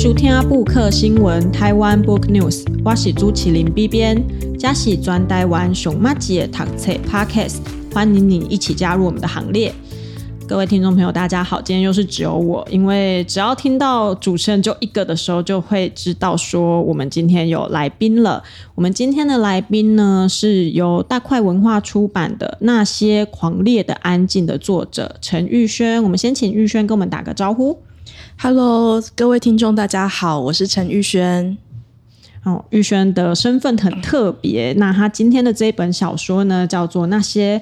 收听布克新闻台湾 Book News，我是朱麒麟 B 编，这是专台湾熊麻吉的读册 Podcast，欢迎你一起加入我们的行列。各位听众朋友，大家好，今天又是只有我，因为只要听到主持人就一个的时候，就会知道说我们今天有来宾了。我们今天的来宾呢，是由大块文化出版的《那些狂烈的安静》的作者陈玉轩。我们先请玉轩跟我们打个招呼。Hello，各位听众，大家好，我是陈玉轩。哦，玉轩的身份很特别。那他今天的这一本小说呢，叫做《那些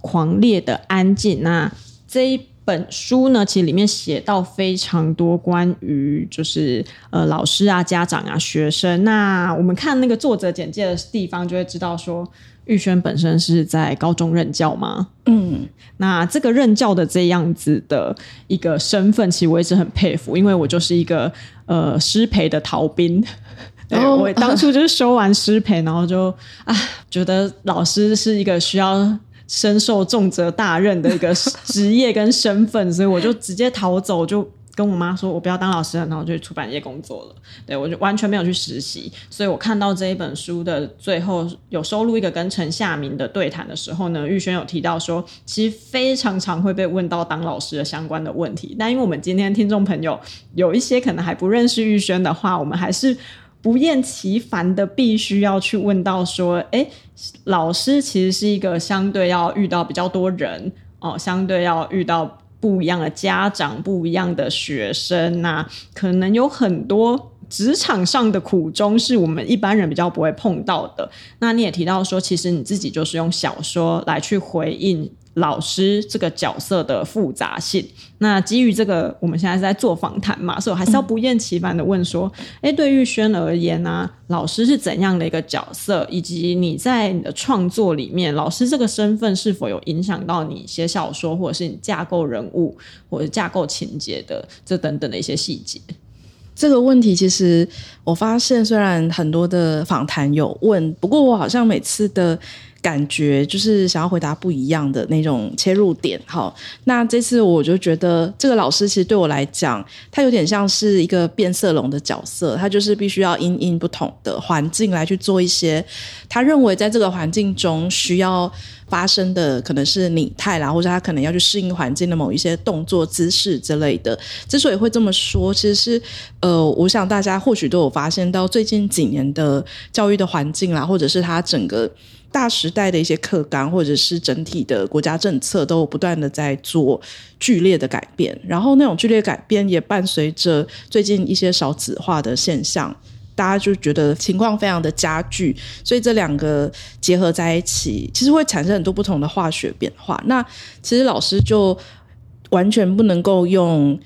狂烈的安静》。那这一本书呢，其实里面写到非常多关于就是呃老师啊、家长啊、学生。那我们看那个作者简介的地方，就会知道说。玉轩本身是在高中任教吗？嗯，那这个任教的这样子的一个身份，其实我一直很佩服，因为我就是一个呃师培的逃兵。对，哦，我当初就是修完师培，然后就啊觉得老师是一个需要身受重责大任的一个 职业跟身份，所以我就直接逃走就。跟我妈说，我不要当老师了，然后就去出版业工作了。对，我就完全没有去实习，所以我看到这一本书的最后有收录一个跟陈夏明的对谈的时候呢，玉轩有提到说，其实非常常会被问到当老师的相关的问题。但因为我们今天听众朋友有一些可能还不认识玉轩的话，我们还是不厌其烦的必须要去问到说，诶，老师其实是一个相对要遇到比较多人哦，相对要遇到。不一样的家长，不一样的学生呐、可能有很多职场上的苦衷是我们一般人比较不会碰到的。那你也提到说，其实你自己就是用小说来去回应。老师这个角色的复杂性，那基于这个，我们现在是在做访谈嘛，所以我还是要不厌其烦的问说，哎、对玉轩而言呢、老师是怎样的一个角色，以及你在你的创作里面，老师这个身份是否有影响到你写小说，或者是你架构人物，或者架构情节的这等等的一些细节？这个问题其实我发现，虽然很多的访谈有问，不过我好像每次的。感觉就是想要回答不一样的那种切入点，好，那这次我就觉得这个老师其实对我来讲，他有点像是一个变色龙的角色，他就是必须要因应不同的环境来去做一些他认为在这个环境中需要发生的，可能是拟态啦，或者他可能要去适应环境的某一些动作姿势之类的。之所以会这么说，其实是呃，我想大家或许都有发现到最近几年的教育的环境啦，或者是他整个。大时代的一些课纲，或者是整体的国家政策，都不断的在做剧烈的改变。然后那种剧烈改变也伴随着最近一些少子化的现象，大家就觉得情况非常的加剧。所以这两个结合在一起，其实会产生很多不同的化学变化。那其实老师就完全不能够用。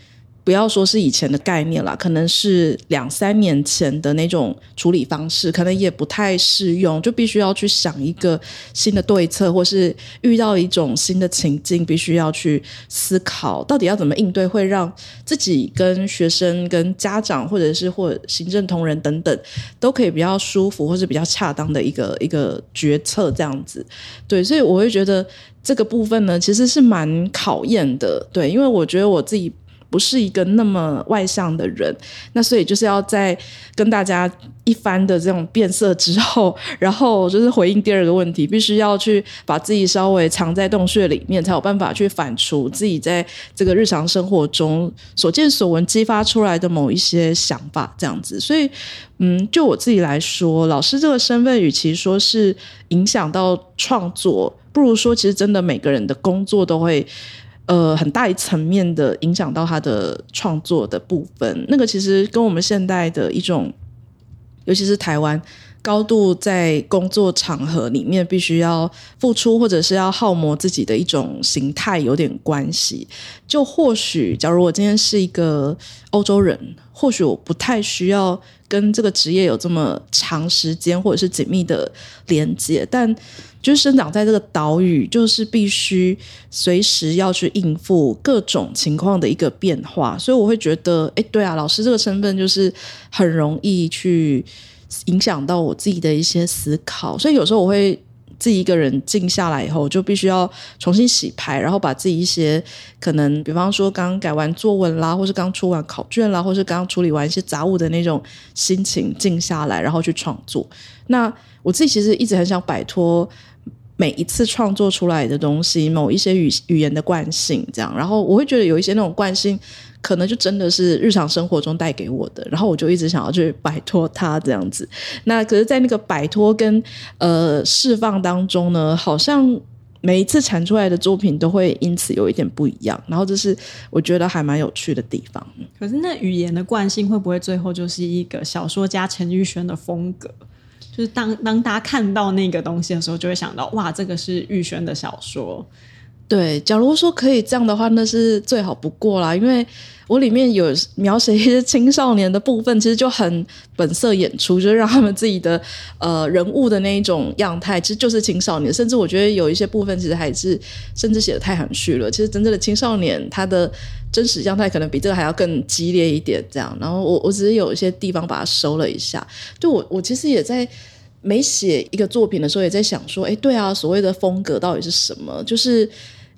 不要说是以前的概念啦，可能是两三年前的那种处理方式，可能也不太适用，就必须要去想一个新的对策，或是遇到一种新的情境，必须要去思考到底要怎么应对，会让自己跟学生、跟家长，或者是或行政同仁等等，都可以比较舒服，或是比较恰当的一个一个决策这样子。对，所以我会觉得这个部分呢，其实是蛮考验的。对，因为我觉得我自己。不是一个那么外向的人，那所以就是要在跟大家一番的这种变色之后，然后就是回应第二个问题，必须要去把自己稍微藏在洞穴里面，才有办法去反刍自己在这个日常生活中所见所闻激发出来的某一些想法，这样子。所以，嗯，就我自己来说，老师这个身份，与其说是影响到创作，不如说其实真的每个人的工作都会。呃，很大一层面的影响到他的创作的部分，那个其实跟我们现代的一种，尤其是台湾高度在工作场合里面必须要付出或者是要耗磨自己的一种形态有点关系。就或许，假如我今天是一个欧洲人，或许我不太需要跟这个职业有这么长时间或者是紧密的连接，但。就是生长在这个岛屿，就是必须随时要去应付各种情况的一个变化，所以我会觉得，哎，对啊，老师这个身份就是很容易去影响到我自己的一些思考，所以有时候我会自己一个人静下来以后，就必须要重新洗牌，然后把自己一些可能，比方说刚改完作文啦，或是刚出完考卷啦，或是刚处理完一些杂物的那种心情静下来，然后去创作。那我自己其实一直很想摆脱。每一次创作出来的东西，某一些语语言的惯性，这样，然后我会觉得有一些那种惯性，可能就真的是日常生活中带给我的，然后我就一直想要去摆脱它这样子。那可是，在那个摆脱跟呃释放当中呢，好像每一次产出来的作品都会因此有一点不一样，然后这是我觉得还蛮有趣的地方。可是，那语言的惯性会不会最后就是一个小说家陈玉轩的风格？就是当当大家看到那个东西的时候，就会想到哇，这个是玉轩的小说。对，假如说可以这样的话，那是最好不过啦。因为我里面有描写一些青少年的部分，其实就很本色演出，就是让他们自己的呃人物的那一种样态，其实就是青少年。甚至我觉得有一些部分，其实还是甚至写得太含蓄了。其实真正的青少年，他的真实样态可能比这个还要更激烈一点。这样，然后我我只是有一些地方把它收了一下。对我，我其实也在。每写一个作品的时候，也在想说，哎，对啊，所谓的风格到底是什么？就是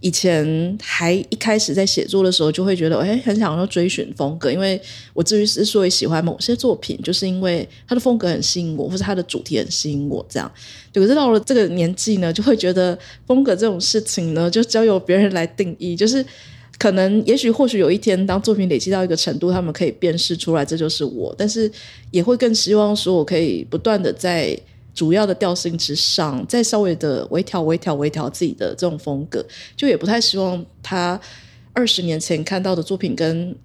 以前还一开始在写作的时候，就会觉得，哎，很想要追寻风格，因为我至于之所以喜欢某些作品，就是因为它的风格很吸引我，或者它的主题很吸引我，这样。可是到了这个年纪呢，就会觉得风格这种事情呢，就交由别人来定义。就是可能，也许，或许有一天，当作品累积到一个程度，他们可以辨识出来，这就是我。但是也会更希望说，我可以不断的在。主要的调性之上，再稍微的微调、微调、微调自己的这种风格，就也不太希望他二十年前看到的作品跟。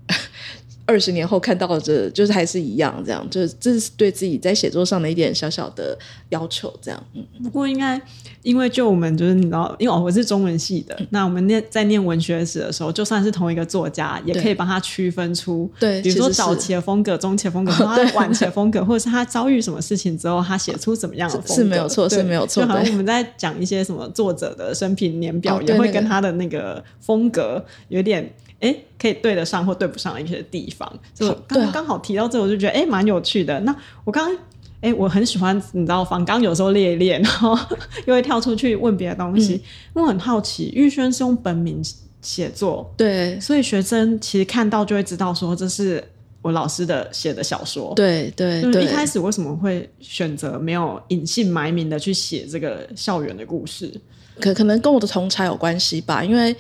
二十年后看到的，就是还是一样，这样，就是这是对自己在写作上的一点小小的要求，这样。嗯，不过应该，因为就我们就是你知道，因为我是中文系的，嗯、那我们念在念文学史的时候，就算是同一个作家，也可以帮他区分出，对，比如说早期的风格、中期的风格，或者 晚期的风格，或者是他遭遇什么事情之后，他写出怎么样的风格，是没有错，是没有错。就好像我们在讲一些什么作者的生平年表，也会跟他的那个风格有点。哎，可以对得上或对不上的一些地方，就刚刚刚好提到这，我就觉得哎，蛮有趣的。那我刚刚哎，我很喜欢，你知道，访纲有时候列一列，然后又会跳出去问别的东西。嗯、我很好奇，玉轩是用本名写作，对，所以学生其实看到就会知道说这是我老师的写的小说，对对对。一开始为什么会选择没有隐姓埋名的去写这个校园的故事？可可能跟我的同才有关系吧，因为。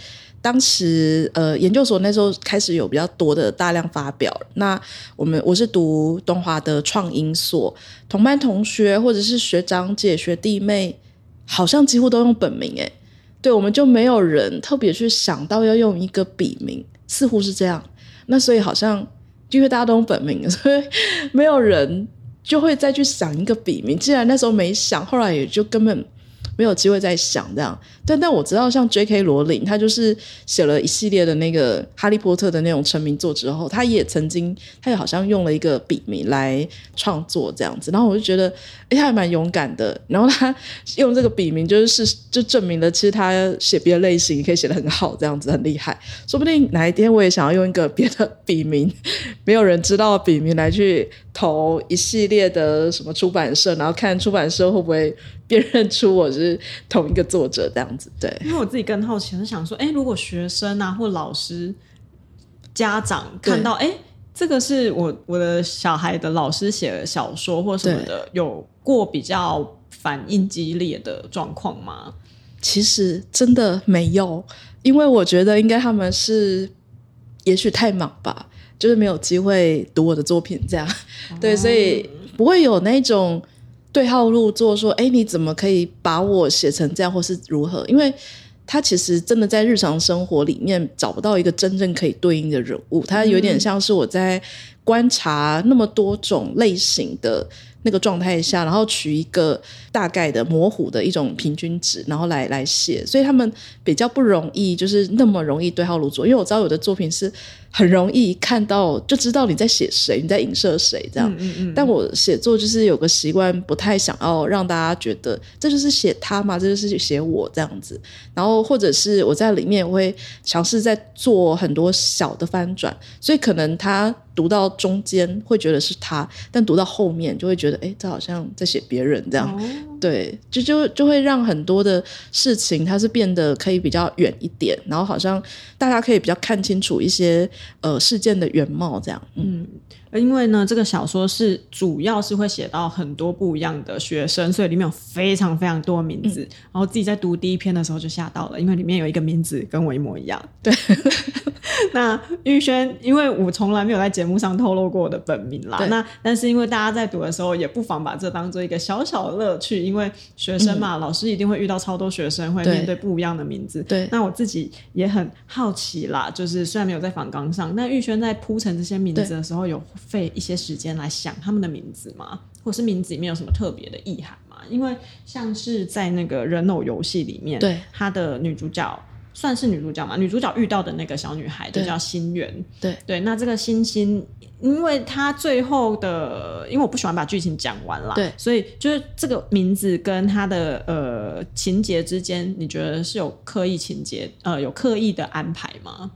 当时，呃，研究所那时候开始有比较多的大量发表。那我们我是读东华的创英所，同班同学或者是学长姐、学弟妹，好像几乎都用本名。诶，对，我们就没有人特别去想到要用一个笔名，似乎是这样。那所以好像因为大家都用本名，所以没有人就会再去想一个笔名。既然那时候没想，后来也就根本。没有机会再想这样，但但我知道，像 J.K. 罗琳，他就是写了一系列的那个《哈利波特》的那种成名作之后，他也曾经，他也好像用了一个笔名来创作这样子，然后我就觉得，哎，他还蛮勇敢的。然后他 用这个笔名，就是是就证明了，其实他写别的类型可以写得很好，这样子很厉害。说不定哪一天我也想要用一个别的笔名，没有人知道的笔名来去投一系列的什么出版社，然后看出版社会不会。辨认出我是同一个作者这样子，对。因为我自己更好奇，是想说，哎，如果学生啊或老师、家长看到，哎，这个是我我的小孩的老师写的小说或什么的，有过比较反应激烈的状况吗？其实真的没有，因为我觉得应该他们是也许太忙吧，就是没有机会读我的作品这样，哦、对，所以不会有那种。对号入座，说：“哎，你怎么可以把我写成这样，或是如何？因为他其实真的在日常生活里面找不到一个真正可以对应的人物，他有点像是我在观察那么多种类型的。”那个状态下，然后取一个大概的模糊的一种平均值，然后来来写，所以他们比较不容易，就是那么容易对号入座。因为我知道有的作品是很容易看到就知道你在写谁，你在影射谁这样。嗯嗯嗯。但我写作就是有个习惯，不太想要让大家觉得这就是写他嘛，这就是写我这样子。然后或者是我在里面我会尝试在做很多小的翻转，所以可能他读到中间会觉得是他，但读到后面就会觉得。哎，这好像在写别人这样，哦、对，就就就会让很多的事情它是变得可以比较远一点，然后好像大家可以比较看清楚一些呃事件的原貌这样，嗯。嗯因为呢，这个小说是主要是会写到很多不一样的学生，所以里面有非常非常多名字。嗯、然后自己在读第一篇的时候就吓到了，因为里面有一个名字跟我一模一样。对，那玉轩，因为我从来没有在节目上透露过我的本名啦。那但是因为大家在读的时候，也不妨把这当做一个小小的乐趣，因为学生嘛，嗯、老师一定会遇到超多学生会面对不一样的名字。对，那我自己也很好奇啦，就是虽然没有在访纲上，那玉轩在铺陈这些名字的时候有。费一些时间来想他们的名字吗？或是名字里面有什么特别的意涵吗？因为像是在那个人偶游戏里面，对，他的女主角算是女主角嘛？女主角遇到的那个小女孩就叫心圆，对对。那这个星星，因为她最后的，因为我不喜欢把剧情讲完啦，对，所以就是这个名字跟她的呃情节之间，你觉得是有刻意情节呃有刻意的安排吗？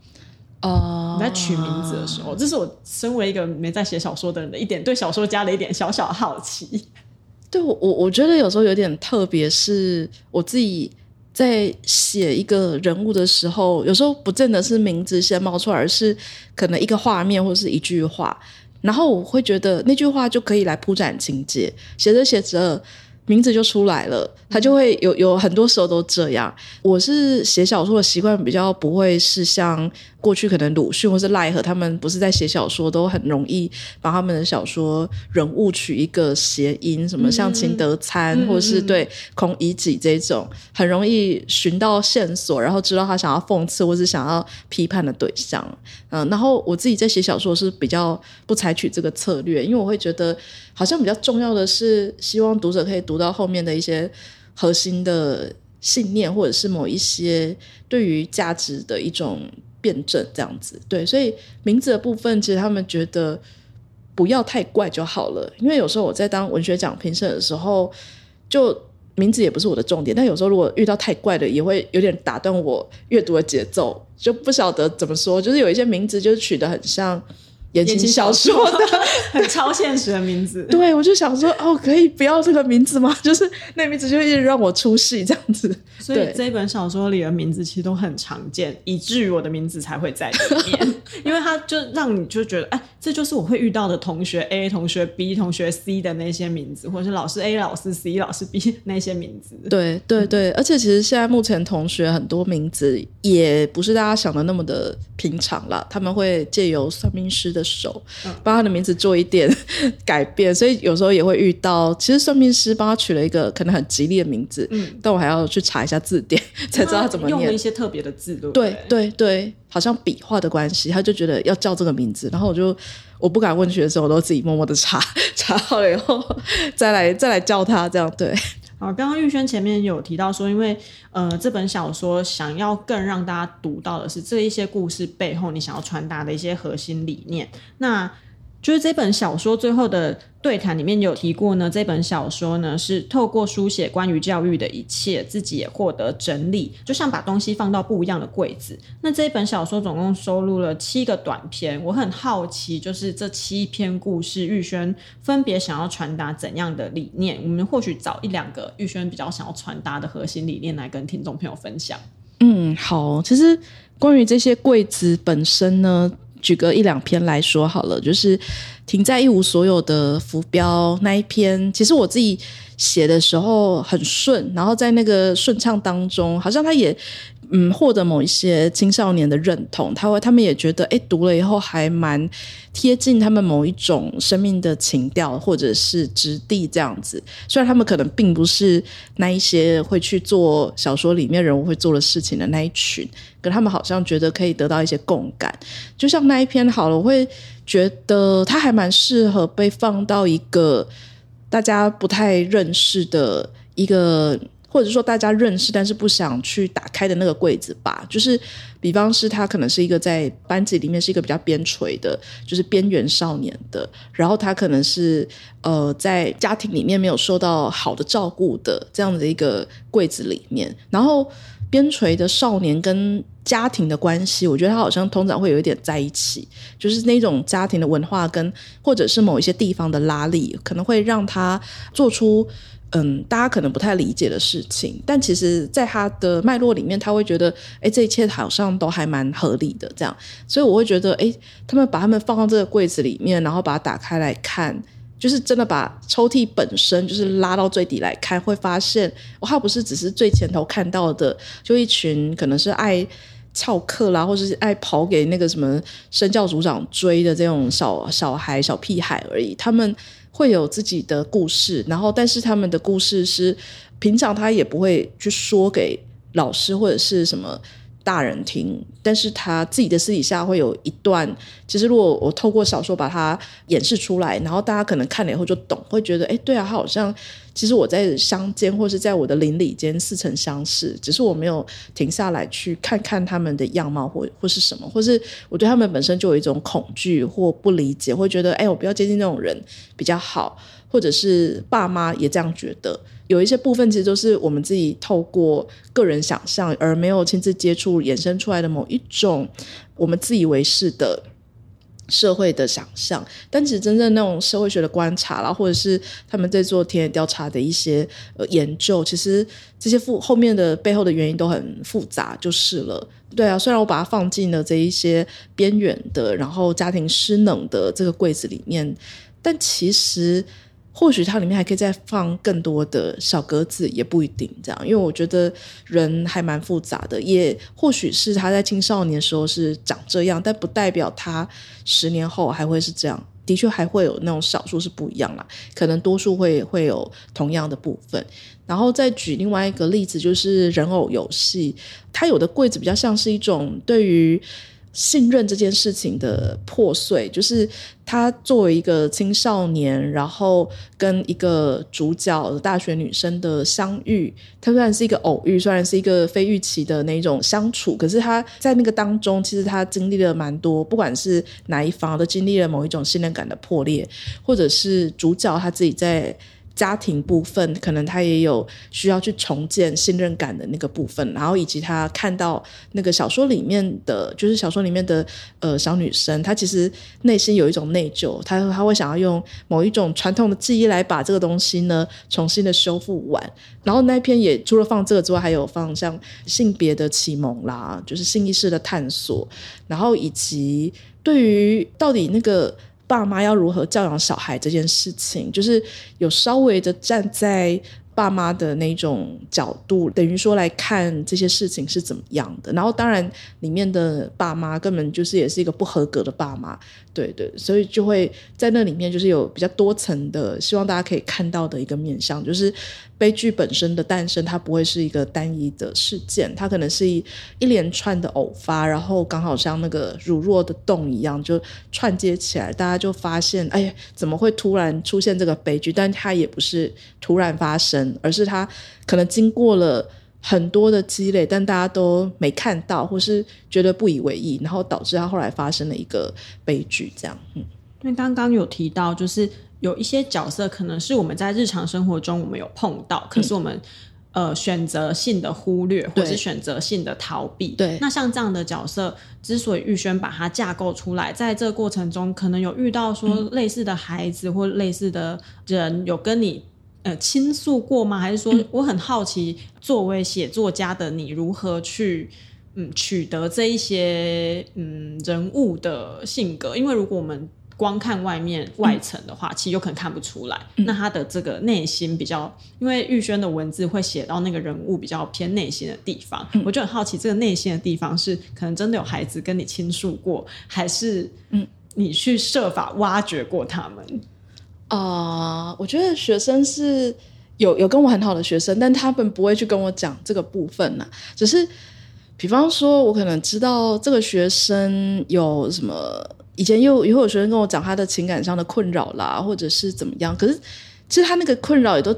哦，你在取名字的时候，这是我身为一个没在写小说的人的一点对小说家的一点小小好奇。对我，我我觉得有时候有点特别，是我自己在写一个人物的时候，有时候不见得是名字先冒出来，而是可能一个画面或是一句话，然后我会觉得那句话就可以来铺展情节，写着写着。名字就出来了，他就会有有很多时候都这样。我是写小说的习惯比较不会是像过去可能鲁迅或是奈何他们不是在写小说都很容易把他们的小说人物取一个谐音，什么像秦德参、嗯、或者是对孔乙己这种，很容易寻到线索，然后知道他想要讽刺或是想要批判的对象。嗯，然后我自己在写小说是比较不采取这个策略，因为我会觉得。好像比较重要的是，希望读者可以读到后面的一些核心的信念，或者是某一些对于价值的一种辩证，这样子。对，所以名字的部分，其实他们觉得不要太怪就好了。因为有时候我在当文学奖评审的时候，就名字也不是我的重点，但有时候如果遇到太怪的，也会有点打断我阅读的节奏，就不晓得怎么说。就是有一些名字，就是取得很像。言情小说的 很超现实的名字，对，我就想说，哦，可以不要这个名字吗？就是那名字就一直让我出戏这样子。所以这一本小说里的名字其实都很常见，以至于我的名字才会在里面，因为他就让你就觉得，哎，这就是我会遇到的同学 A、同学 B、同学 C 的那些名字，或者是老师 A、老师 C、老师 B 那些名字。对对对，而且其实现在目前同学很多名字也不是大家想的那么的平常了，他们会借由算命师的。手帮他的名字做一点 改变，所以有时候也会遇到。其实算命师帮他取了一个可能很吉利的名字，嗯，但我还要去查一下字典，才知道他怎么念。用了一些特别的字，对对对对，好像笔画的关系，他就觉得要叫这个名字。然后我就我不敢问学生，我都自己默默的查，查好了以后再来再来叫他这样对。好，刚刚玉轩前面有提到说，因为呃，这本小说想要更让大家读到的是这一些故事背后你想要传达的一些核心理念。那就是这本小说最后的对谈里面有提过呢，这本小说呢是透过书写关于教育的一切，自己也获得整理，就像把东西放到不一样的柜子。那这一本小说总共收录了七个短篇，我很好奇，就是这七篇故事，玉轩分别想要传达怎样的理念？我们或许找一两个玉轩比较想要传达的核心理念来跟听众朋友分享。嗯，好，其实关于这些柜子本身呢。举个一两篇来说好了，就是停在一无所有的浮标那一篇，其实我自己写的时候很顺，然后在那个顺畅当中，好像他也。嗯，获得某一些青少年的认同，他会，他们也觉得，哎，读了以后还蛮贴近他们某一种生命的情调，或者是质地这样子。虽然他们可能并不是那一些会去做小说里面人物会做的事情的那一群，可他们好像觉得可以得到一些共感。就像那一篇好了，我会觉得它还蛮适合被放到一个大家不太认识的一个。或者说大家认识但是不想去打开的那个柜子吧，就是比方是他可能是一个在班级里面是一个比较边陲的，就是边缘少年的，然后他可能是呃在家庭里面没有受到好的照顾的这样的一个柜子里面，然后边陲的少年跟家庭的关系，我觉得他好像通常会有一点在一起，就是那种家庭的文化跟或者是某一些地方的拉力，可能会让他做出嗯大家可能不太理解的事情。但其实，在他的脉络里面，他会觉得，哎，这一切好像都还蛮合理的这样。所以我会觉得，哎，他们把他们放到这个柜子里面，然后把它打开来看。就是真的把抽屉本身就是拉到最底来看，会发现，哦，他不是只是最前头看到的，就一群可能是爱翘课啦，或者是爱跑给那个什么身教组长追的这种小小孩、小屁孩而已。他们会有自己的故事，然后但是他们的故事是平常他也不会去说给老师或者是什么。大人听，但是他自己的私底下会有一段。其实，如果我透过小说把它演示出来，然后大家可能看了以后就懂，会觉得，哎，对啊，他好像其实我在乡间或是在我的邻里间似曾相识，只是我没有停下来去看看他们的样貌或或是什么，或是我对他们本身就有一种恐惧或不理解，会觉得，哎，我不要接近那种人比较好，或者是爸妈也这样觉得。有一些部分其实都是我们自己透过个人想象，而没有亲自接触衍生出来的某一种我们自以为是的社会的想象。但其实真正那种社会学的观察啦，或者是他们在做田野调查的一些呃研究，其实这些复后面的背后的原因都很复杂，就是了。对啊，虽然我把它放进了这一些边缘的，然后家庭失能的这个柜子里面，但其实。或许它里面还可以再放更多的小格子，也不一定这样，因为我觉得人还蛮复杂的。也或许是他在青少年的时候是长这样，但不代表他十年后还会是这样。的确还会有那种少数是不一样啦，可能多数会会有同样的部分。然后再举另外一个例子，就是人偶游戏，它有的柜子比较像是一种对于。信任这件事情的破碎，就是他作为一个青少年，然后跟一个主角大学女生的相遇，他虽然是一个偶遇，虽然是一个非预期的那种相处，可是他在那个当中，其实他经历了蛮多，不管是哪一方都经历了某一种信任感的破裂，或者是主角他自己在。家庭部分，可能他也有需要去重建信任感的那个部分，然后以及他看到那个小说里面的，就是小说里面的呃小女生，她其实内心有一种内疚，她她会想要用某一种传统的记忆来把这个东西呢重新的修复完。然后那篇也除了放这个之外，还有放像性别的启蒙啦，就是性意识的探索，然后以及对于到底那个。爸妈要如何教养小孩这件事情，就是有稍微的站在爸妈的那种角度，等于说来看这些事情是怎么样的。然后，当然里面的爸妈根本就是也是一个不合格的爸妈。对对，所以就会在那里面就是有比较多层的，希望大家可以看到的一个面向，就是悲剧本身的诞生，它不会是一个单一的事件，它可能是一一连串的偶发，然后刚好像那个乳酪的洞一样，就串接起来，大家就发现，哎呀，怎么会突然出现这个悲剧？但它也不是突然发生，而是它可能经过了。很多的积累，但大家都没看到，或是觉得不以为意，然后导致他后来发生了一个悲剧。这样，嗯，因为刚刚有提到，就是有一些角色可能是我们在日常生活中我们有碰到，可是我们、嗯、呃选择性的忽略，或是选择性的逃避。对，那像这样的角色，之所以玉轩把它架构出来，在这个过程中，可能有遇到说类似的孩子、嗯、或类似的人，有跟你。呃，倾诉过吗？还是说，我很好奇，作为写作家的你，如何去嗯取得这一些嗯人物的性格？因为如果我们光看外面外层的话，嗯、其实有可能看不出来。嗯、那他的这个内心比较，因为玉轩的文字会写到那个人物比较偏内心的地方，嗯、我就很好奇，这个内心的地方是可能真的有孩子跟你倾诉过，还是嗯你去设法挖掘过他们？啊我觉得学生是有有跟我很好的学生，但他们不会去跟我讲这个部分呐。只是，比方说，我可能知道这个学生有什么，以前又也会有学生跟我讲他的情感上的困扰啦，或者是怎么样。可是，其实他那个困扰也都，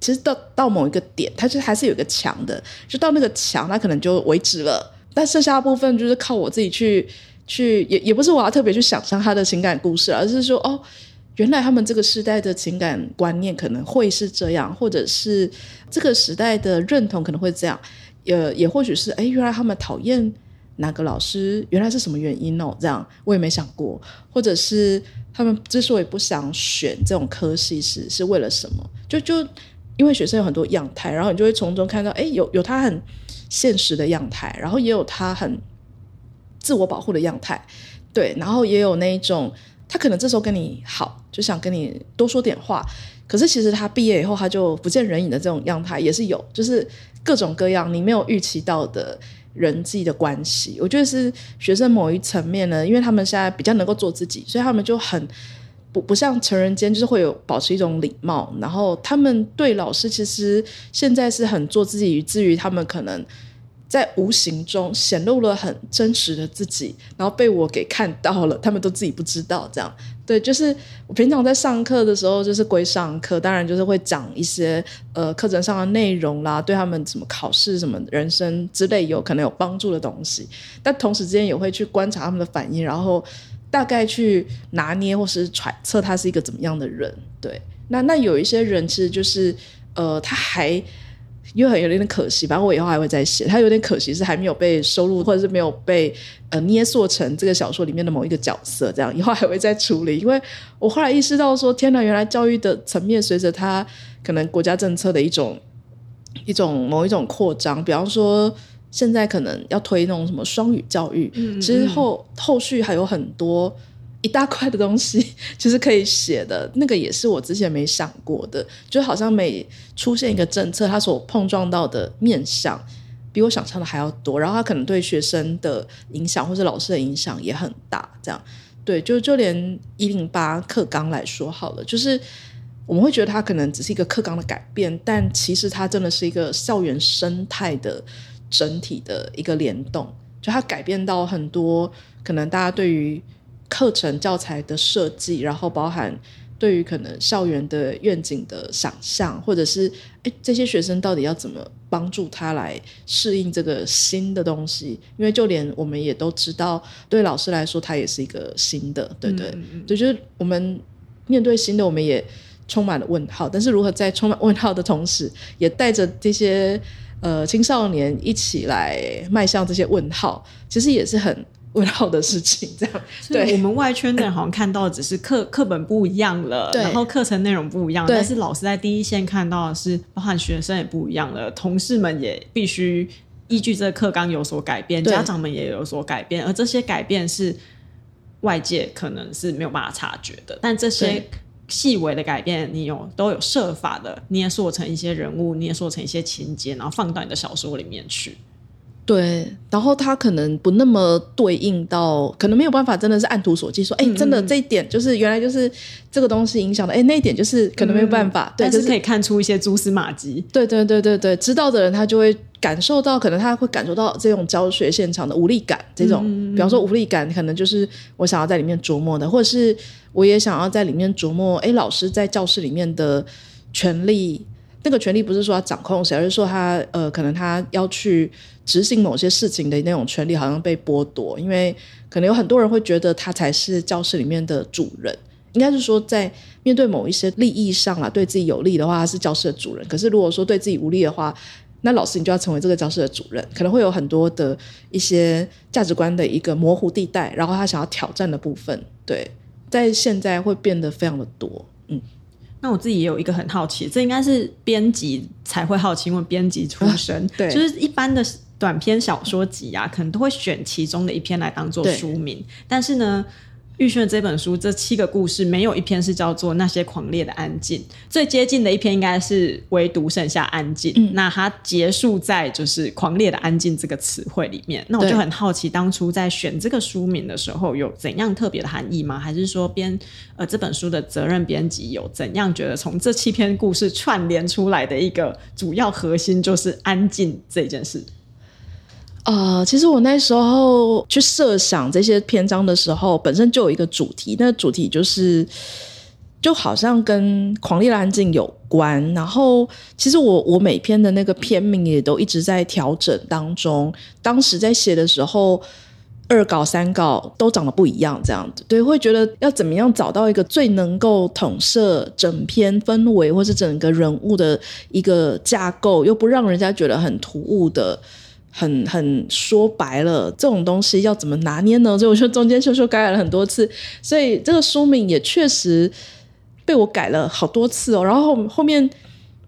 其实到到某一个点，他就还是有一个墙的，就到那个墙，他可能就为止了。但剩下的部分就是靠我自己去去，也也不是我要特别去想象他的情感故事，而是说哦。原来他们这个时代的情感观念可能会是这样，或者是这个时代的认同可能会这样，也也或许是哎，原来他们讨厌哪个老师，原来是什么原因哦？这样我也没想过，或者是他们之所以不想选这种科系是是为了什么？就就因为学生有很多样态，然后你就会从中看到，哎，有有他很现实的样态，然后也有他很自我保护的样态，对，然后也有那一种。他可能这时候跟你好，就想跟你多说点话，可是其实他毕业以后他就不见人影的这种样态也是有，就是各种各样你没有预期到的人际的关系。我觉得是学生某一层面呢，因为他们现在比较能够做自己，所以他们就很不不像成人间，就是会有保持一种礼貌，然后他们对老师其实现在是很做自己，以至于他们可能。在无形中显露了很真实的自己，然后被我给看到了，他们都自己不知道。这样，对，就是我平常在上课的时候，就是归上课，当然就是会讲一些呃课程上的内容啦，对他们怎么考试、什么人生之类有可能有帮助的东西。但同时之间也会去观察他们的反应，然后大概去拿捏或是揣测他是一个怎么样的人。对，那那有一些人其实就是呃，他还。因为很有点可惜，反正我以后还会再写。它有点可惜是还没有被收录，或者是没有被呃捏塑成这个小说里面的某一个角色，这样以后还会再处理。因为我后来意识到说，天哪，原来教育的层面随着它可能国家政策的一种一种某一种扩张，比方说现在可能要推那种什么双语教育，其实后后续还有很多。一大块的东西，其 实可以写的那个也是我之前没想过的，就好像每出现一个政策，它所碰撞到的面向比我想象的还要多，然后它可能对学生的影响或是老师的影响也很大。这样，对，就就连一零八课纲来说好了，就是我们会觉得它可能只是一个课纲的改变，但其实它真的是一个校园生态的整体的一个联动，就它改变到很多可能大家对于。课程教材的设计，然后包含对于可能校园的愿景的想象，或者是诶这些学生到底要怎么帮助他来适应这个新的东西？因为就连我们也都知道，对老师来说，他也是一个新的，对对，嗯、对，就是我们面对新的，我们也充满了问号。但是如何在充满问号的同时，也带着这些呃青少年一起来迈向这些问号，其实也是很。问号的事情，这样。对。我们外圈的人好像看到只是课 课本不一样了，然后课程内容不一样，但是老师在第一线看到的是，包含学生也不一样了，同事们也必须依据这个课纲有所改变，家长们也有所改变，而这些改变是外界可能是没有办法察觉的，但这些细微的改变，你有都有设法的捏塑成一些人物，捏塑成一些情节，然后放到你的小说里面去。对，然后他可能不那么对应到，可能没有办法，真的是按图索骥说，哎、嗯，真的这一点就是原来就是这个东西影响的，哎，那一点就是可能没有办法，嗯、对，就是可以看出一些蛛丝马迹。对对对对对，知道的人他就会感受到，可能他会感受到这种教学现场的无力感，这种，嗯、比方说无力感，可能就是我想要在里面琢磨的，或者是我也想要在里面琢磨，哎，老师在教室里面的权利。那个权利不是说他掌控谁，而是说他呃，可能他要去执行某些事情的那种权利好像被剥夺，因为可能有很多人会觉得他才是教室里面的主人，应该是说在面对某一些利益上啦，对自己有利的话，他是教室的主人。可是如果说对自己无利的话，那老师你就要成为这个教室的主人，可能会有很多的一些价值观的一个模糊地带，然后他想要挑战的部分，对，在现在会变得非常的多，嗯。那我自己也有一个很好奇，这应该是编辑才会好奇，因为编辑出身，啊，对，就是一般的短篇小说集啊，可能都会选其中的一篇来当做书名，但是呢。玉轩的这本书，这七个故事没有一篇是叫做那些狂烈的安静，最接近的一篇应该是唯独剩下安静。嗯，那它结束在就是狂烈的安静这个词汇里面。那我就很好奇，当初在选这个书名的时候，有怎样特别的含义吗？还是说编呃这本书的责任编辑有怎样觉得从这七篇故事串联出来的一个主要核心就是安静这件事？呃，其实我那时候去设想这些篇章的时候，本身就有一个主题，那个主题就是就好像跟狂烈的安静有关。然后，其实我我每篇的那个篇名也都一直在调整当中。当时在写的时候，二稿、三稿都长得不一样，这样子，对，会觉得要怎么样找到一个最能够统摄整篇氛围，或是整个人物的一个架构，又不让人家觉得很突兀的。很很说白了，这种东西要怎么拿捏呢？所以我说中间修修改改了很多次，所以这个书名也确实被我改了好多次哦。然后后，后面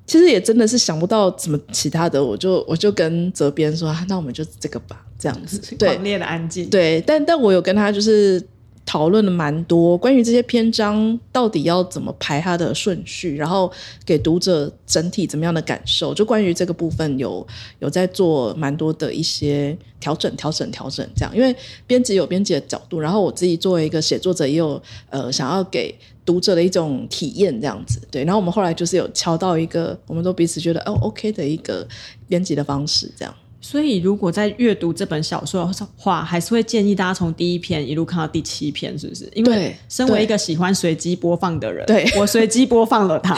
其实也真的是想不到怎么其他的，我就我就跟责编说，啊，那我们就这个吧，这样子。对，狂烈的安静。对，但但我有跟他就是。讨论了蛮多关于这些篇章到底要怎么排它的顺序，然后给读者整体怎么样的感受，就关于这个部分有有在做蛮多的一些调整、调整、调整这样。因为编辑有编辑的角度，然后我自己作为一个写作者也有呃想要给读者的一种体验这样子。对，然后我们后来就是有敲到一个我们都彼此觉得哦 OK 的一个编辑的方式这样。所以，如果在阅读这本小说的话，还是会建议大家从第一篇一路看到第七篇，是不是？因为身为一个喜欢随机播放的人，对我随机播放了它。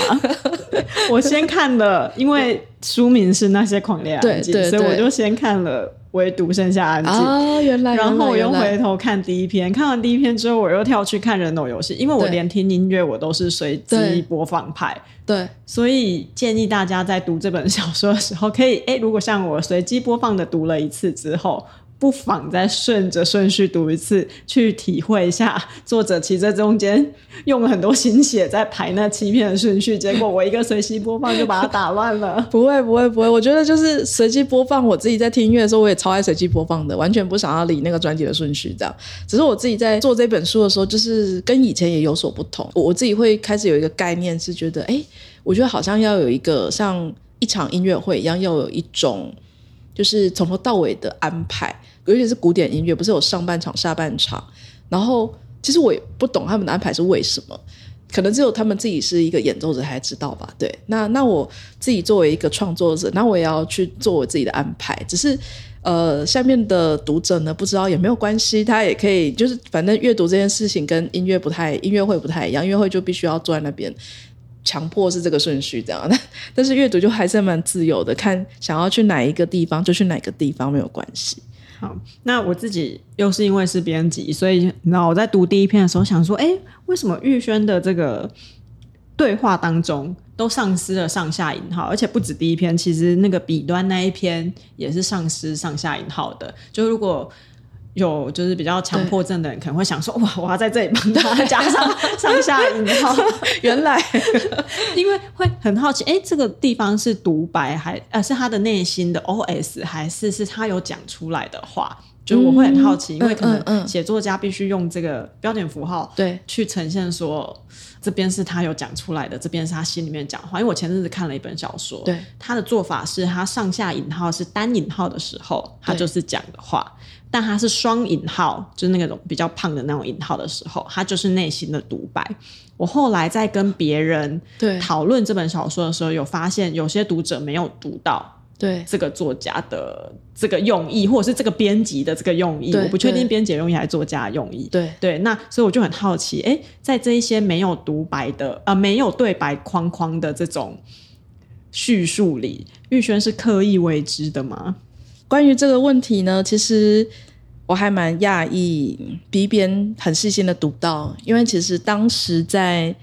我先看了，因为书名是那些狂恋案件，所以我就先看了。唯独剩下安静。啊，原来，然后我又回头看第一篇，看完第一篇之后，我又跳去看人偶游戏，因为我连听音乐我都是随机播放派，对，所以建议大家在读这本小说的时候，可以，哎，如果像我随机播放的读了一次之后。不妨再顺着顺序读一次，去体会一下作者其实在中间用了很多心血在排那七篇的顺序，结果我一个随机播放就把它打乱了。不会，不会，不会。我觉得就是随机播放，我自己在听音乐的时候，我也超爱随机播放的，完全不想要理那个专辑的顺序。这样，只是我自己在做这本书的时候，就是跟以前也有所不同。我自己会开始有一个概念，是觉得，哎，我觉得好像要有一个像一场音乐会一样，要有一种。就是从头到尾的安排，尤其是古典音乐，不是有上半场、下半场。然后，其实我也不懂他们的安排是为什么，可能只有他们自己是一个演奏者才知道吧。对，那那我自己作为一个创作者，那我也要去做我自己的安排。只是，呃，下面的读者呢，不知道也没有关系，他也可以，就是反正阅读这件事情跟音乐不太，音乐会不太一样，音乐会就必须要坐在那边。强迫是这个顺序这样，但 但是阅读就还是蛮自由的，看想要去哪一个地方就去哪个地方没有关系。好，那我自己又是因为是编辑，所以你知道我在读第一篇的时候想说，哎，为什么玉轩的这个对话当中都丧失了上下引号，而且不止第一篇，其实那个笔端那一篇也是丧失上下引号的。就如果有就是比较强迫症的人可能会想说哇，我要在这里帮他加上上下引号，原来因为会很好奇，哎，这个地方是独白还呃是他的内心的 OS 还是是他有讲出来的话？就我会很好奇，嗯、因为可能写作家必须用这个标点符号对去呈现说这边是他有讲出来的，这边是他心里面讲话。因为我前阵子看了一本小说，对他的做法是他上下引号是单引号的时候，他就是讲的话。但他是双引号，就是那种比较胖的那种引号的时候，他就是内心的独白。我后来在跟别人讨论这本小说的时候，有发现有些读者没有读到对这个作家的这个用意，或者是这个编辑的这个用意。我不确定编辑用意还是作家的用意。对对，那所以我就很好奇，哎，在这一些没有独白的呃没有对白框框的这种叙述里，玉轩是刻意为之的吗？关于这个问题呢，其实我还蛮讶异，B 编很细心的读到，因为其实当时在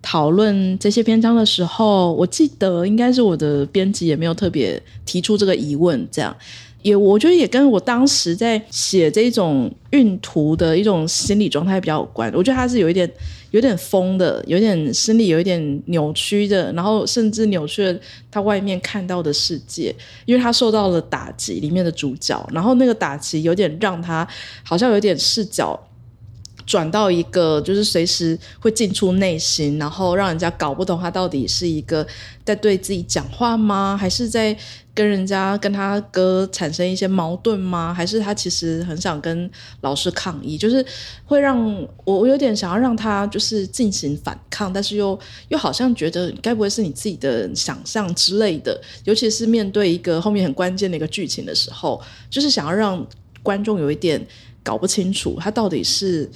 讨论这些篇章的时候，我记得应该是我的编辑也没有特别提出这个疑问，这样。也我觉得也跟我当时在写这种韵图的一种心理状态比较有关。我觉得他是有一点有点疯的，有点心理有一点扭曲的，然后甚至扭曲了他外面看到的世界，因为他受到了打击。里面的主角，然后那个打击有点让他好像有点视角转到一个就是随时会进出内心，然后让人家搞不懂他到底是一个在对自己讲话吗，还是在。跟人家跟他哥产生一些矛盾吗？还是他其实很想跟老师抗议？就是会让我我有点想要让他就是进行反抗，但是又又好像觉得该不会是你自己的想象之类的？尤其是面对一个后面很关键的一个剧情的时候，就是想要让观众有一点搞不清楚他到底是。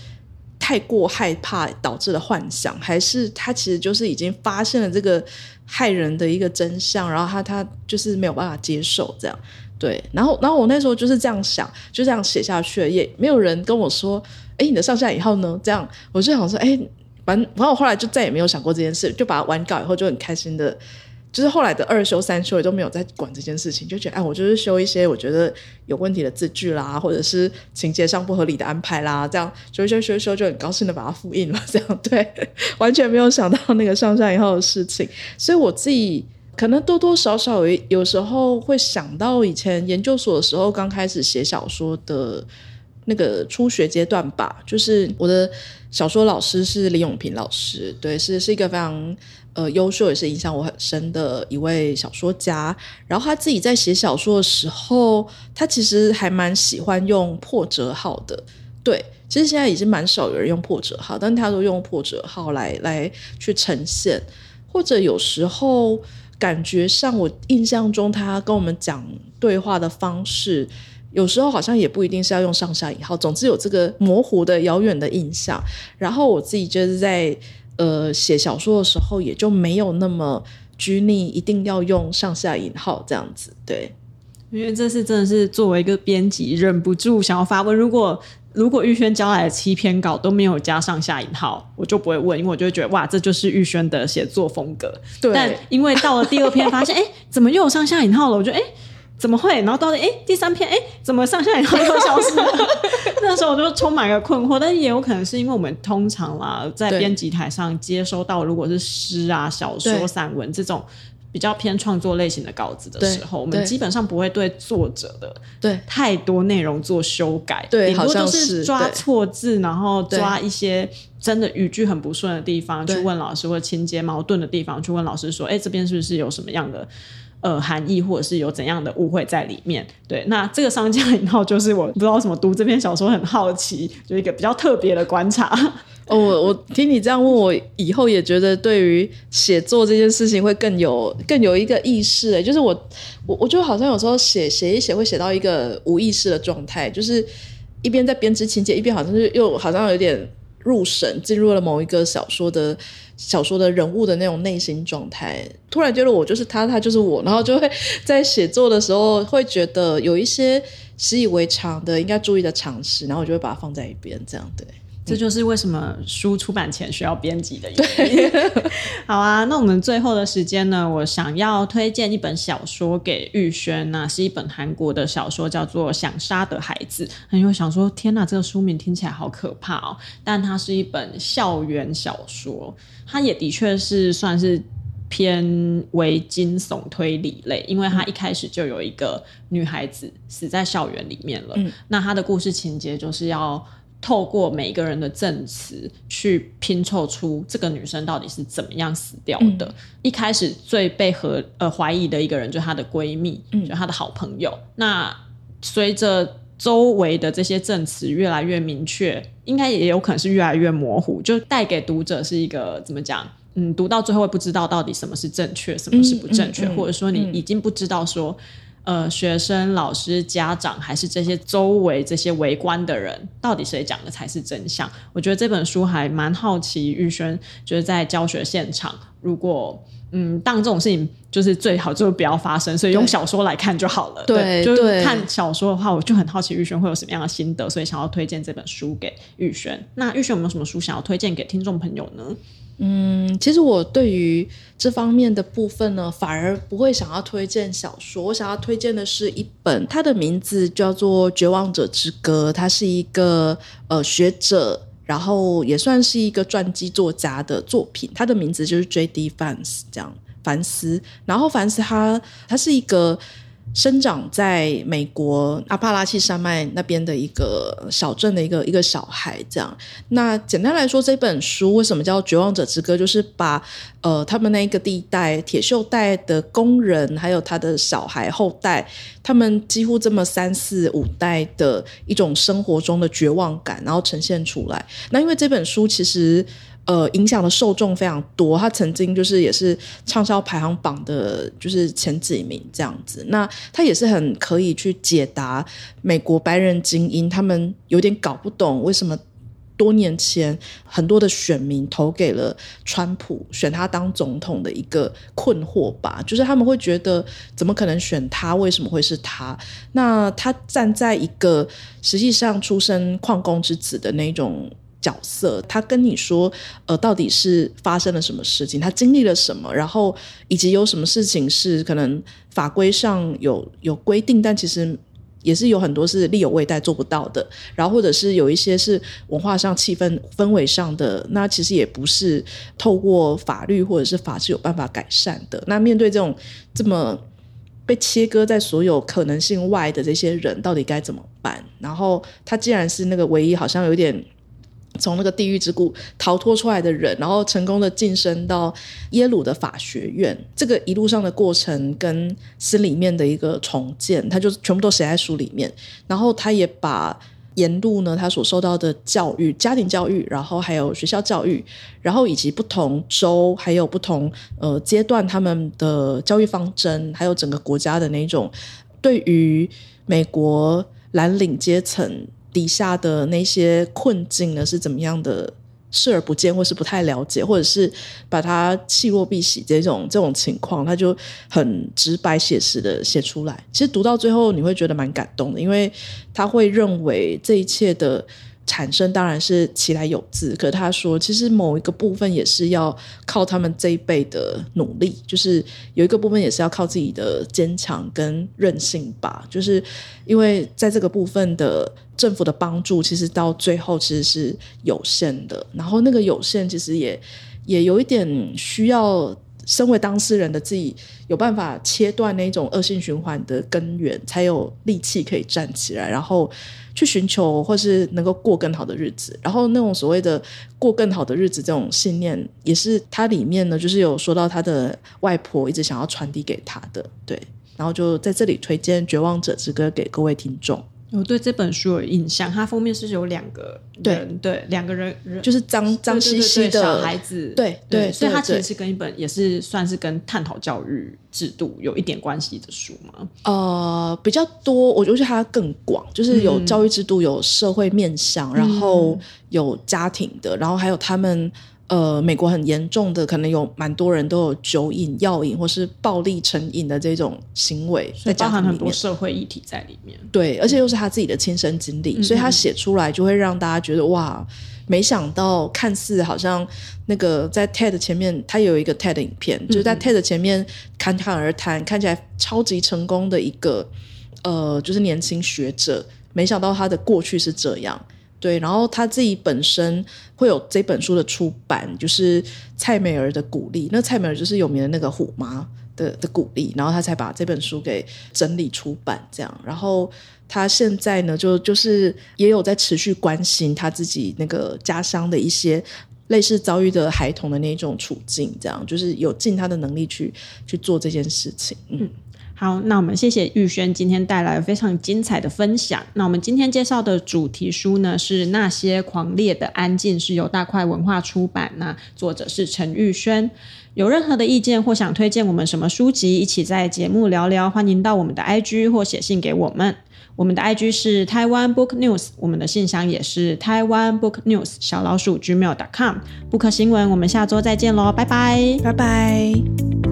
太过害怕导致的幻想，还是他其实就是已经发现了这个害人的一个真相，然后他他就是没有办法接受这样。对，然后然后我那时候就是这样想，就这样写下去了，也没有人跟我说，哎，你的上下以后呢？这样我就想说，哎，反正反正我后来就再也没有想过这件事，就把它完稿以后就很开心的。就是后来的二修三修也都没有再管这件事情，就觉得哎，我就是修一些我觉得有问题的字句啦，或者是情节上不合理的安排啦，这样修修修修就很高兴的把它复印了，这样对，完全没有想到那个上山以后的事情，所以我自己可能多多少少有有时候会想到以前研究所的时候刚开始写小说的那个初学阶段吧，就是我的小说老师是林永平老师，对，是是一个非常。呃，优秀也是影响我很深的一位小说家。然后他自己在写小说的时候，他其实还蛮喜欢用破折号的。对，其实现在已经蛮少有人用破折号，但他都用破折号来来去呈现。或者有时候感觉上，我印象中他跟我们讲对话的方式，有时候好像也不一定是要用上下引号。总之有这个模糊的、遥远的印象。然后我自己就是在。呃，写小说的时候也就没有那么拘泥，一定要用上下引号这样子。对，因为这是真的是作为一个编辑，忍不住想要发问。如果如果玉轩交来的七篇稿都没有加上下引号，我就不会问，因为我就会觉得哇，这就是玉轩的写作风格。对，但因为到了第二篇，发现哎，怎么又有上下引号了？我觉得哎。怎么会？然后到底哎，第三篇哎，怎么上下引号又消失了？那时候我就充满了困惑。但也有可能是因为我们通常啦，在编辑台上接收到如果是诗啊、小说、散文这种比较偏创作类型的稿子的时候，我们基本上不会对作者的对太多内容做修改，对，顶多就是抓错字，然后抓一些真的语句很不顺的地方去问老师，或者情节矛盾的地方去问老师说：“哎，这边是不是有什么样的？”呃，含义或者是有怎样的误会在里面？对，那这个商家引号就是我不知道怎么读这篇小说很好奇，就一个比较特别的观察。哦，我我听你这样问我以后也觉得对于写作这件事情会更有更有一个意识。哎，就是我我我就好像有时候写写一写会写到一个无意识的状态，就是一边在编织情节，一边好像是又好像有点入神，进入了某一个小说的。小说的人物的那种内心状态，突然觉得我就是他，他就是我，然后就会在写作的时候会觉得有一些习以为常的应该注意的常识，然后我就会把它放在一边，这样对。这就是为什么书出版前需要编辑的原因。好啊，那我们最后的时间呢，我想要推荐一本小说给玉轩，那是一本韩国的小说，叫做《想杀的孩子》。很有想说，天哪，这个书名听起来好可怕哦！但它是一本校园小说，它也的确是算是偏为惊悚推理类，因为它一开始就有一个女孩子死在校园里面了。嗯，那它的故事情节就是要。透过每一个人的证词去拼凑出这个女生到底是怎么样死掉的。嗯、一开始最被和呃怀疑的一个人就是她的闺蜜，嗯、就她的好朋友。那随着周围的这些证词越来越明确，应该也有可能是越来越模糊，就带给读者是一个怎么讲？嗯，读到最后会不知道到底什么是正确，什么是不正确，嗯嗯嗯、或者说你已经不知道说。呃，学生、老师、家长，还是这些周围这些围观的人，到底谁讲的才是真相？我觉得这本书还蛮好奇，玉轩就是在教学现场，如果嗯，当这种事情就是最好就不要发生，所以用小说来看就好了。对，对，就是看小说的话，我就很好奇玉轩会有什么样的心得，所以想要推荐这本书给玉轩。那玉轩有没有什么书想要推荐给听众朋友呢？嗯，其实我对于这方面的部分呢，反而不会想要推荐小说。我想要推荐的是一本，它的名字叫做《绝望者之歌》，它是一个呃学者，然后也算是一个传记作家的作品。它的名字就是 J.D. Vance 这样，凡斯。然后凡斯他他是一个。生长在美国阿帕拉契山脉那边的一个小镇的一个一个小孩，这样。那简单来说，这本书为什么叫《绝望者之歌》？就是把呃他们那个地带铁锈带的工人，还有他的小孩后代，他们几乎这么三四五代的一种生活中的绝望感，然后呈现出来。那因为这本书其实。呃，影响的受众非常多，他曾经就是也是畅销排行榜的，就是前几名这样子。那他也是很可以去解答美国白人精英他们有点搞不懂为什么多年前很多的选民投给了川普，选他当总统的一个困惑吧。就是他们会觉得，怎么可能选他？为什么会是他？那他站在一个实际上出身矿工之子的那种。角色，他跟你说，呃，到底是发生了什么事情？他经历了什么？然后以及有什么事情是可能法规上有有规定，但其实也是有很多是力有未逮做不到的。然后或者是有一些是文化上、气氛氛围上的，那其实也不是透过法律或者是法治有办法改善的。那面对这种这么被切割在所有可能性外的这些人，到底该怎么办？然后他既然是那个唯一，好像有点。从那个地狱之谷逃脱出来的人，然后成功的晋升到耶鲁的法学院，这个一路上的过程跟心里面的一个重建，他就全部都写在书里面。然后他也把沿路呢他所受到的教育、家庭教育，然后还有学校教育，然后以及不同州还有不同呃阶段他们的教育方针，还有整个国家的那种对于美国蓝领阶层。底下的那些困境呢，是怎么样的视而不见，或是不太了解，或者是把它弃若敝屣这种这种情况，他就很直白写实的写出来。其实读到最后，你会觉得蛮感动的，因为他会认为这一切的。产生当然是其来有自，可是他说，其实某一个部分也是要靠他们这一辈的努力，就是有一个部分也是要靠自己的坚强跟韧性吧。就是因为在这个部分的政府的帮助，其实到最后其实是有限的，然后那个有限其实也也有一点需要。身为当事人的自己有办法切断那种恶性循环的根源，才有力气可以站起来，然后去寻求或是能够过更好的日子。然后那种所谓的过更好的日子这种信念，也是他里面呢，就是有说到他的外婆一直想要传递给他的。对，然后就在这里推荐《绝望者之歌》给各位听众。我对这本书有印象，它封面是有两个人，对对，两个人，就是脏脏兮兮的小孩子，对对，所以它其实是跟一本也是算是跟探讨教育制度有一点关系的书嘛。呃，比较多，我觉得它更广，就是有教育制度，有社会面向，嗯、然后有家庭的，然后还有他们。呃，美国很严重的，可能有蛮多人都有酒瘾、药瘾或是暴力成瘾的这种行为，在包含很多社会议题在里面。对，而且又是他自己的亲身经历，嗯、所以他写出来就会让大家觉得哇，没想到看似好像那个在 TED 前面，他有一个 TED 影片，嗯、就是在 TED 前面侃侃而谈，看起来超级成功的一个呃，就是年轻学者，没想到他的过去是这样。对，然后他自己本身会有这本书的出版，就是蔡美儿的鼓励。那蔡美儿就是有名的那个虎妈的的鼓励，然后他才把这本书给整理出版这样。然后他现在呢，就就是也有在持续关心他自己那个家乡的一些类似遭遇的孩童的那种处境，这样就是有尽他的能力去去做这件事情。嗯。好，那我们谢谢玉轩今天带来非常精彩的分享。那我们今天介绍的主题书呢，是《那些狂烈的安静》，是由大块文化出版。那作者是陈玉轩。有任何的意见或想推荐我们什么书籍，一起在节目聊聊，欢迎到我们的 IG 或写信给我们。我们的 IG 是台湾 Book News，我们的信箱也是台湾 Book News 小老鼠 gmail.com。Book 新闻，我们下周再见喽，拜拜，拜拜。